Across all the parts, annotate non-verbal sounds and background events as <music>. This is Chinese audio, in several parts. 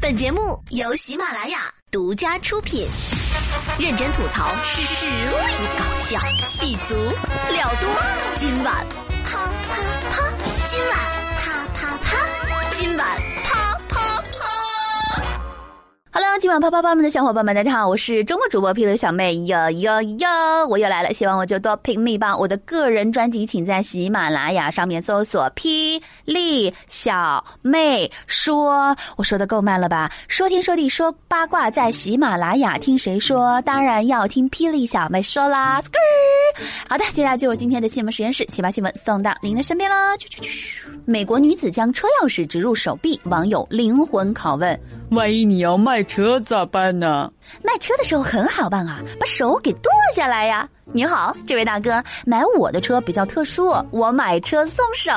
本节目由喜马拉雅独家出品，认真吐槽，实力搞笑，戏足料多。今晚 Hello，今晚啪啪啪们的小伙伴们，大家好，我是周末主播霹雳小妹哟哟哟，我又来了，希望我就多 pick me 吧。我的个人专辑，请在喜马拉雅上面搜索“霹雳小妹说”，我说的够慢了吧？说天说地说八卦，在喜马拉雅听谁说？当然要听霹雳小妹说啦。好的，接下来就是今天的新闻实验室，奇葩新闻送到您的身边啦。去去去！美国女子将车钥匙植入手臂，网友灵魂拷问。万一你要卖车咋办呢？卖车的时候很好办啊，把手给剁下来呀！你好，这位大哥，买我的车比较特殊，我买车送手。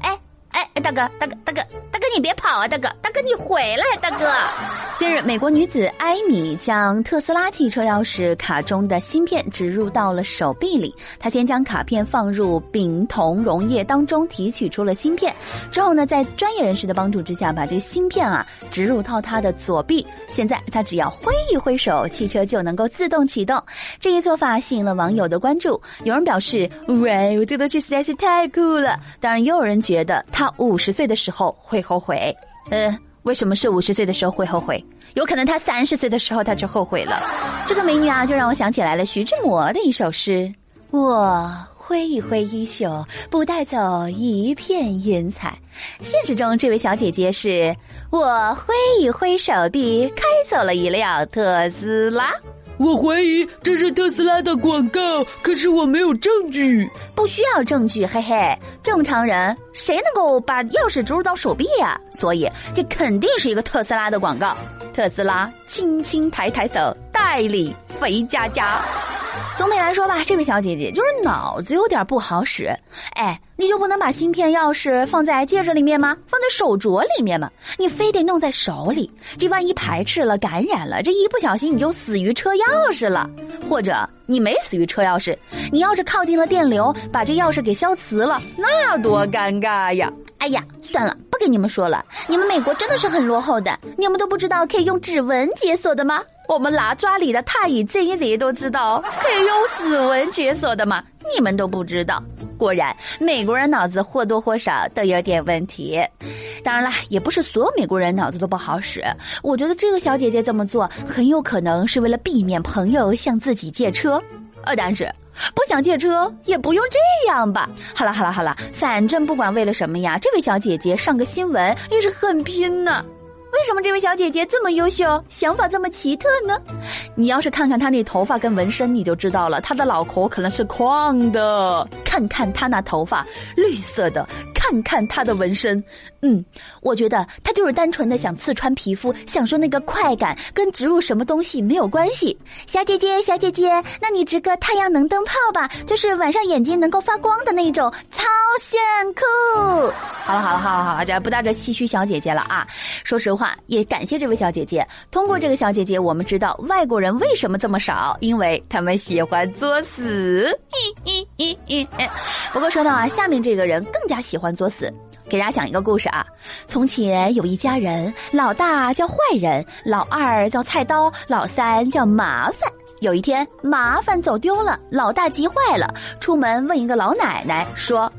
哎哎，大哥，大哥，大哥，大哥，你别跑啊！大哥，大哥，你回来，大哥。近日，美国女子艾米将特斯拉汽车钥匙卡中的芯片植入到了手臂里。她先将卡片放入丙酮溶液当中，提取出了芯片。之后呢，在专业人士的帮助之下，把这个芯片啊植入到她的左臂。现在她只要挥一挥手，汽车就能够自动启动。这一做法吸引了网友的关注。有人表示：“喂，我，这东西实在是太酷了。”当然，也有人觉得她五十岁的时候会后悔。呃。为什么是五十岁的时候会后悔？有可能她三十岁的时候她就后悔了。这个美女啊，就让我想起来了徐志摩的一首诗：“我挥一挥衣袖，不带走一片云彩。”现实中，这位小姐姐是我挥一挥手臂，开走了一辆特斯拉。我怀疑这是特斯拉的广告，可是我没有证据。不需要证据，嘿嘿。正常人谁能够把钥匙植入到手臂呀？所以这肯定是一个特斯拉的广告。特斯拉轻轻抬抬手，代理肥佳佳。总体来说吧，这位小姐姐就是脑子有点不好使。哎，你就不能把芯片钥匙放在戒指里面吗？放在手镯里面吗？你非得弄在手里，这万一排斥了、感染了，这一不小心你就死于车钥匙了。或者你没死于车钥匙，你要是靠近了电流，把这钥匙给消磁了，那多尴尬呀！哎呀，算了，不跟你们说了。你们美国真的是很落后的，你们都不知道可以用指纹解锁的吗？我们拿抓里的太乙真人都知道可以用指纹解锁的吗？你们都不知道。果然，美国人脑子或多或少都有点问题。当然啦，也不是所有美国人脑子都不好使。我觉得这个小姐姐这么做，很有可能是为了避免朋友向自己借车。呃，但是不想借车也不用这样吧。好了好了好了，反正不管为了什么呀，这位小姐姐上个新闻也是很拼呢。为什么这位小姐姐这么优秀，想法这么奇特呢？你要是看看她那头发跟纹身，你就知道了。她的脑壳可能是矿的。看看她那头发，绿色的。看看他的纹身，嗯，我觉得他就是单纯的想刺穿皮肤，享受那个快感，跟植入什么东西没有关系。小姐姐，小姐姐，那你植个太阳能灯泡吧，就是晚上眼睛能够发光的那种，超炫酷。好了好了好了好了，这不带这唏嘘小姐姐了啊！说实话，也感谢这位小姐姐。通过这个小姐姐，我们知道外国人为什么这么少，因为他们喜欢作死。咦咦咦咦！不过说到啊，下面这个人更加喜欢。作死，给大家讲一个故事啊。从前有一家人，老大叫坏人，老二叫菜刀，老三叫麻烦。有一天，麻烦走丢了，老大急坏了，出门问一个老奶奶说：“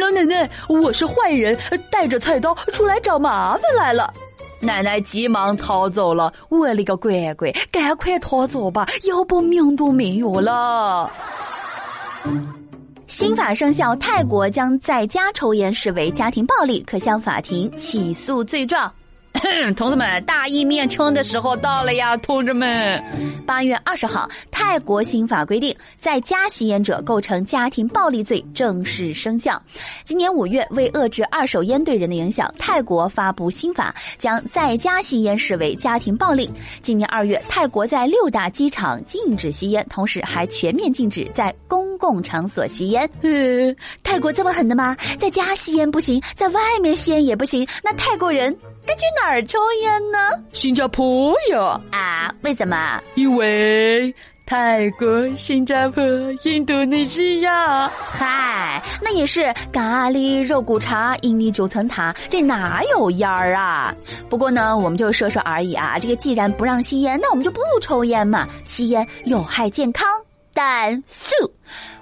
老奶奶，我是坏人，带着菜刀出来找麻烦来了。”奶奶急忙逃走了。我勒个乖乖，赶快逃走吧，要不命都没有了。新法生效，泰国将在家抽烟视为家庭暴力，可向法庭起诉罪状。<laughs> 同志们，大义灭亲的时候到了呀！同志们，八月二十号，泰国新法规定，在家吸烟者构成家庭暴力罪正式生效。今年五月，为遏制二手烟对人的影响，泰国发布新法，将在家吸烟视为家庭暴力。今年二月，泰国在六大机场禁止吸烟，同时还全面禁止在公共场所吸烟。呃，<laughs> 泰国这么狠的吗？在家吸烟不行，在外面吸烟也不行？那泰国人？该去哪儿抽烟呢？新加坡呀！啊，为什么？因为泰国、新加坡、印度尼西亚。嗨，那也是咖喱肉骨茶、印尼九层塔，这哪有烟儿啊？不过呢，我们就说说而已啊。这个既然不让吸烟，那我们就不抽烟嘛。吸烟有害健康，但素，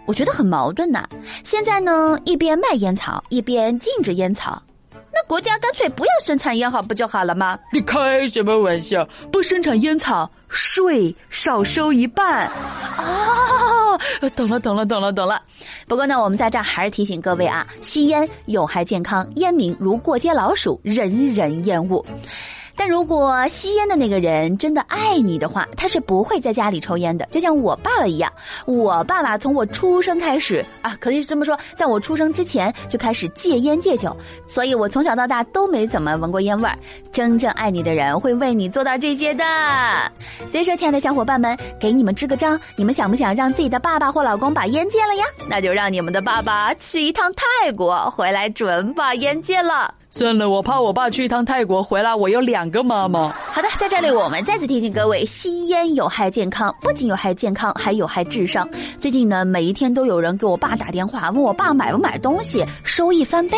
我觉得很矛盾呐。现在呢，一边卖烟草，一边禁止烟草。那国家干脆不要生产烟草不就好了吗？你开什么玩笑？不生产烟草，税少收一半。哦，懂了，懂了，懂了，懂了。不过呢，我们在这儿还是提醒各位啊，吸烟有害健康，烟民如过街老鼠，人人厌恶。但如果吸烟的那个人真的爱你的话，他是不会在家里抽烟的。就像我爸爸一样，我爸爸从我出生开始啊，可以这么说，在我出生之前就开始戒烟戒酒，所以我从小到大都没怎么闻过烟味儿。真正爱你的人会为你做到这些的。所以说，亲爱的小伙伴们，给你们支个招，你们想不想让自己的爸爸或老公把烟戒了呀？那就让你们的爸爸去一趟泰国，回来准把烟戒了。算了，我怕我爸去一趟泰国回来，我有两个妈妈。好的，在这里我们再次提醒各位，吸烟有害健康，不仅有害健康，还有害智商。最近呢，每一天都有人给我爸打电话，问我爸买不买东西，收益翻倍。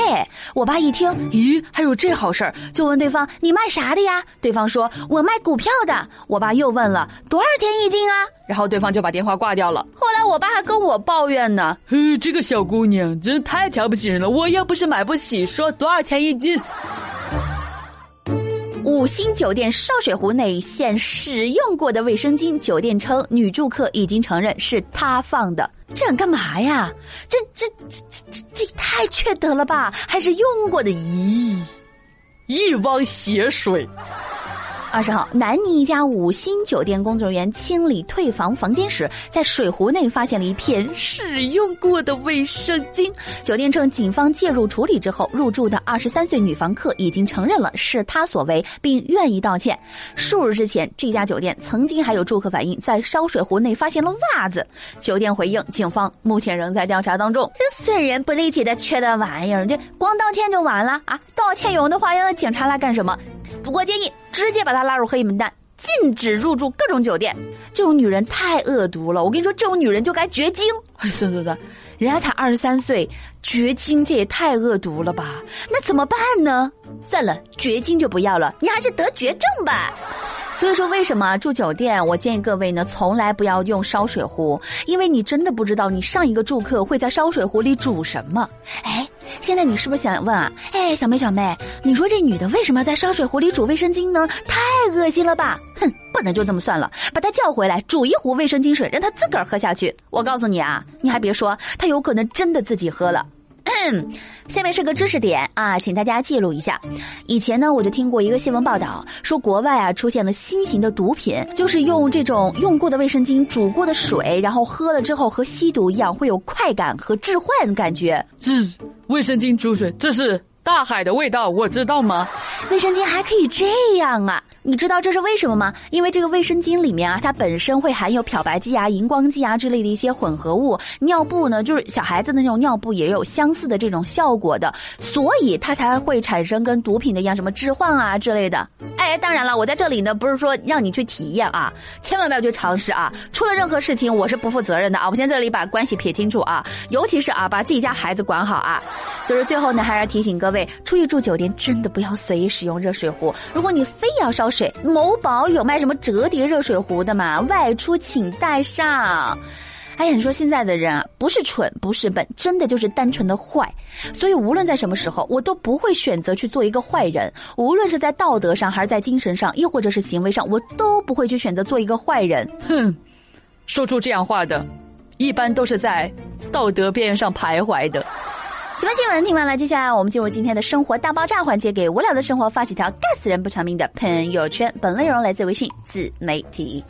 我爸一听，咦，还有这好事儿，就问对方：“你卖啥的呀？”对方说：“我卖股票的。”我爸又问了：“多少钱一斤啊？”然后对方就把电话挂掉了。后来我爸还跟我抱怨呢：“嘿，这个小姑娘真太瞧不起人了！我要不是买不起，说多少钱一斤？”五星酒店烧水壶内现使用过的卫生巾，酒店称女住客已经承认是她放的。这想干嘛呀？这这这这这也太缺德了吧！还是用过的？咦，一汪血水。二十号，南宁一家五星酒店工作人员清理退房房间时，在水壶内发现了一片使用过的卫生巾。酒店称，警方介入处理之后，入住的二十三岁女房客已经承认了是她所为，并愿意道歉。数日之前，这家酒店曾经还有住客反映在烧水壶内发现了袜子。酒店回应，警方目前仍在调查当中。这损人不利己的缺德玩意儿，这光道歉就完了啊？道歉有用的话，让警察来干什么？不过建议直接把他拉入黑名单，禁止入住各种酒店。这种女人太恶毒了，我跟你说，这种女人就该绝经。哎，算算算，人家才二十三岁，绝经这也太恶毒了吧？那怎么办呢？算了，绝经就不要了，你还是得绝症吧。所以说，为什么住酒店？我建议各位呢，从来不要用烧水壶，因为你真的不知道你上一个住客会在烧水壶里煮什么。哎。现在你是不是想问啊？哎，小妹小妹，你说这女的为什么要在烧水壶里煮卫生巾呢？太恶心了吧！哼，不能就这么算了，把她叫回来，煮一壶卫生巾水，让她自个儿喝下去。我告诉你啊，你还别说，她有可能真的自己喝了。<clears throat> 下面是个知识点啊，请大家记录一下。以前呢，我就听过一个新闻报道，说国外啊出现了新型的毒品，就是用这种用过的卫生巾煮过的水，然后喝了之后和吸毒一样，会有快感和致幻的感觉。这卫生巾煮水，这是大海的味道，我知道吗？卫生巾还可以这样啊？你知道这是为什么吗？因为这个卫生巾里面啊，它本身会含有漂白剂啊、荧光剂啊之类的一些混合物。尿布呢，就是小孩子的那种尿布，也有相似的这种效果的，所以它才会产生跟毒品的一样，什么致幻啊之类的。哎，当然了，我在这里呢，不是说让你去体验啊，千万不要去尝试啊。出了任何事情，我是不负责任的啊。我先在这里把关系撇清楚啊，尤其是啊，把自己家孩子管好啊。所以，最后呢，还是要提醒各位，出去住酒店真的不要随意使用热水壶。如果你非要烧水，某宝有卖什么折叠热水壶的嘛？外出请带上。哎呀，你说现在的人啊，不是蠢，不是笨，真的就是单纯的坏。所以无论在什么时候，我都不会选择去做一个坏人。无论是在道德上，还是在精神上，又或者是行为上，我都不会去选择做一个坏人。哼，说出这样话的，一般都是在道德边缘上徘徊的。新闻新闻听完了，接下来我们进入今天的生活大爆炸环节，给无聊的生活发几条干死人不偿命的朋友圈。本内容来自微信自媒体。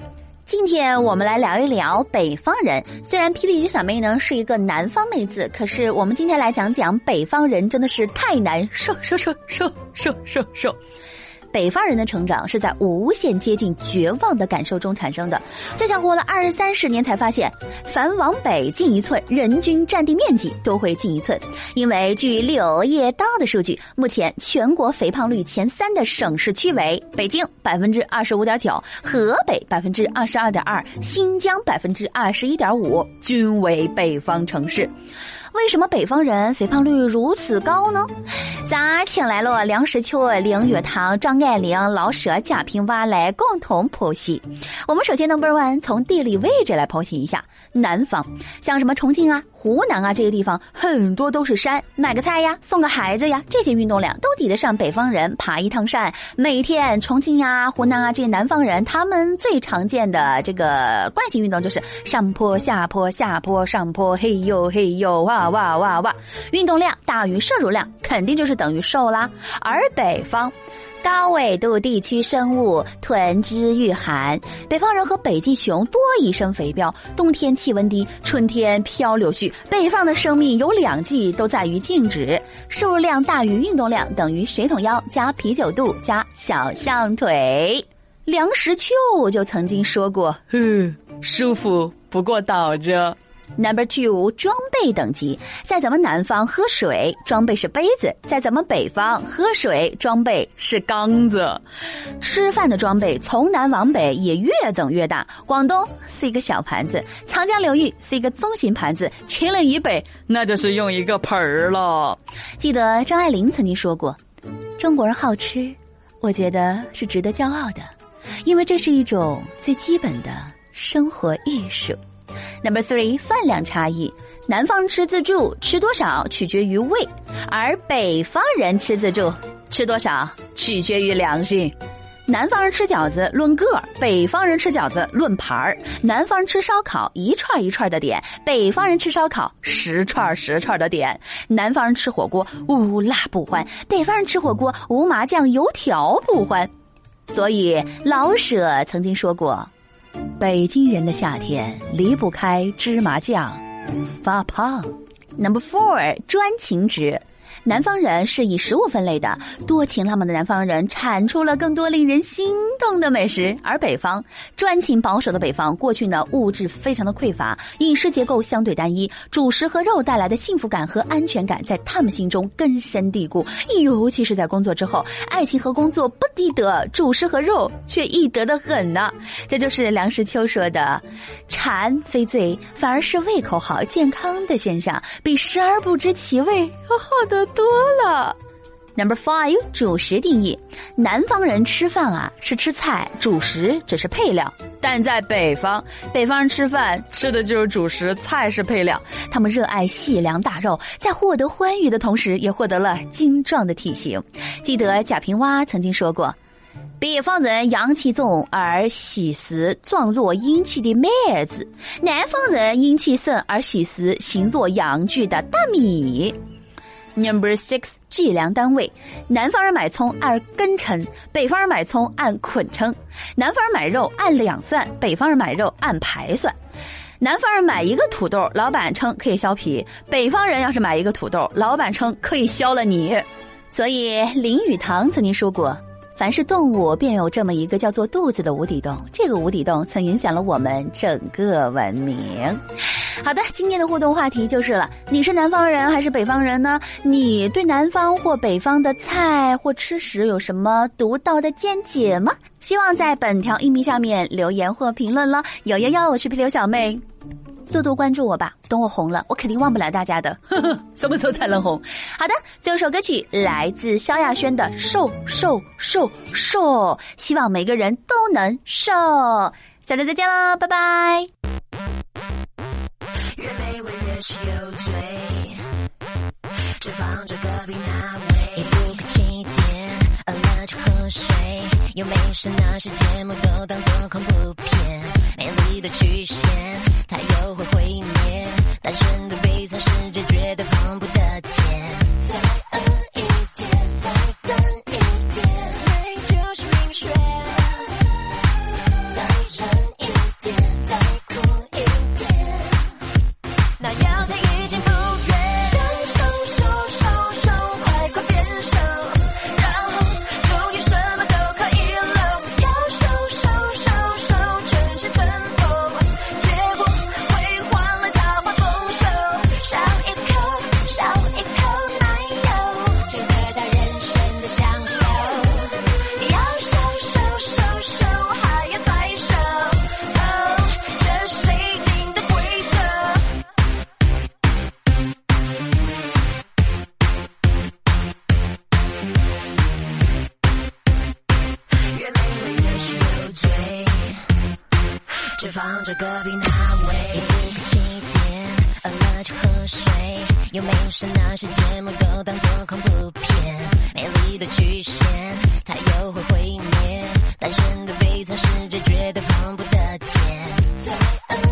今天我们来聊一聊北方人。虽然霹雳鱼小妹呢是一个南方妹子，可是我们今天来讲讲北方人真的是太难受受受受受受受受。北方人的成长是在无限接近绝望的感受中产生的，就像活了二三十年才发现，凡往北进一寸，人均占地面积都会进一寸。因为据柳叶刀的数据，目前全国肥胖率前三的省市区为北京百分之二十五点九，河北百分之二十二点二，新疆百分之二十一点五，均为北方城市。为什么北方人肥胖率如此高呢？咱请来了梁实秋、林语堂、张爱玲、老舍、贾平凹来共同剖析。我们首先 number one 从地理位置来剖析一下。南方，像什么重庆啊、湖南啊这个地方，很多都是山，买个菜呀、送个孩子呀，这些运动量都抵得上北方人爬一趟山。每天重庆呀、湖南啊这些南方人，他们最常见的这个惯性运动就是上坡、下坡、下坡、上坡，嘿呦嘿呦，哇哇哇哇，运动量大于摄入量，肯定就是等于瘦啦。而北方。高纬度地区生物囤积御寒，北方人和北极熊多一身肥膘，冬天气温低，春天漂流絮。北方的生命有两季都在于静止，摄入量大于运动量等于水桶腰加啤酒肚加小象腿。梁实秋就曾经说过：“嗯，<laughs> 舒服不过倒着。” Number two，装备等级，在咱们南方喝水装备是杯子，在咱们北方喝水装备是缸子。吃饭的装备从南往北也越整越大。广东是一个小盘子，长江流域是一个中型盘子，秦岭以北那就是用一个盆儿了。记得张爱玲曾经说过：“中国人好吃，我觉得是值得骄傲的，因为这是一种最基本的生活艺术。” Number three，饭量差异。南方吃自助吃多少取决于胃，而北方人吃自助吃多少取决于良心。南方人吃饺子论个儿，北方人吃饺子论盘儿。南方人吃烧烤一串一串的点，北方人吃烧烤十串十串的点。南方人吃火锅无辣不欢，北方人吃火锅无麻酱油条不欢。所以老舍曾经说过。北京人的夏天离不开芝麻酱，发胖。Number four，专情值。南方人是以食物分类的，多情浪漫的南方人产出了更多令人心动的美食，而北方专情保守的北方，过去呢物质非常的匮乏，饮食结构相对单一，主食和肉带来的幸福感和安全感在他们心中根深蒂固，尤其是在工作之后，爱情和工作不抵得，主食和肉却易得的很呢。这就是梁实秋说的：“馋非罪，反而是胃口好、健康的现象，比食而不知其味要好得。”多了，Number Five，主食定义。南方人吃饭啊是吃菜，主食只是配料；但在北方，北方人吃饭吃的就是主食，菜是配料。他们热爱细粮大肉，在获得欢愉的同时，也获得了精壮的体型。记得贾平凹曾经说过：“北方人阳气重而喜食壮若阴气的麦子，南方人阴气盛而喜食形若阳具的大米。” Number six，计量单位。南方人买葱按根称，北方人买葱按捆称。南方人买肉按两算，北方人买肉按排算。南方人买一个土豆，老板称可以削皮；北方人要是买一个土豆，老板称可以削了你。所以林语堂曾经说过。凡是动物，便有这么一个叫做肚子的无底洞。这个无底洞曾影响了我们整个文明。好的，今天的互动话题就是了：你是南方人还是北方人呢？你对南方或北方的菜或吃食有什么独到的见解吗？希望在本条音频下面留言或评论了。有有有，我是皮刘小妹。多多关注我吧，等我红了，我肯定忘不了大家的。呵 <laughs> 呵什么时候才能红？好的，最后首歌曲来自萧亚轩的《瘦瘦瘦瘦》，希望每个人都能瘦。下周再见喽，拜拜。越美味越是有罪，只放着隔壁那位，一不客气点，饿了就喝水。又没事那些节目都当做恐怖片，美丽的曲线。它又会毁灭，单纯的悲惨世界绝对放不得甜。再饿一点，再等放着隔壁那位。不客气点，饿了就喝水。又没事？那些节目都当做恐怖片？美丽的曲线，它又会毁灭。单身的悲惨世界，绝对放不得甜。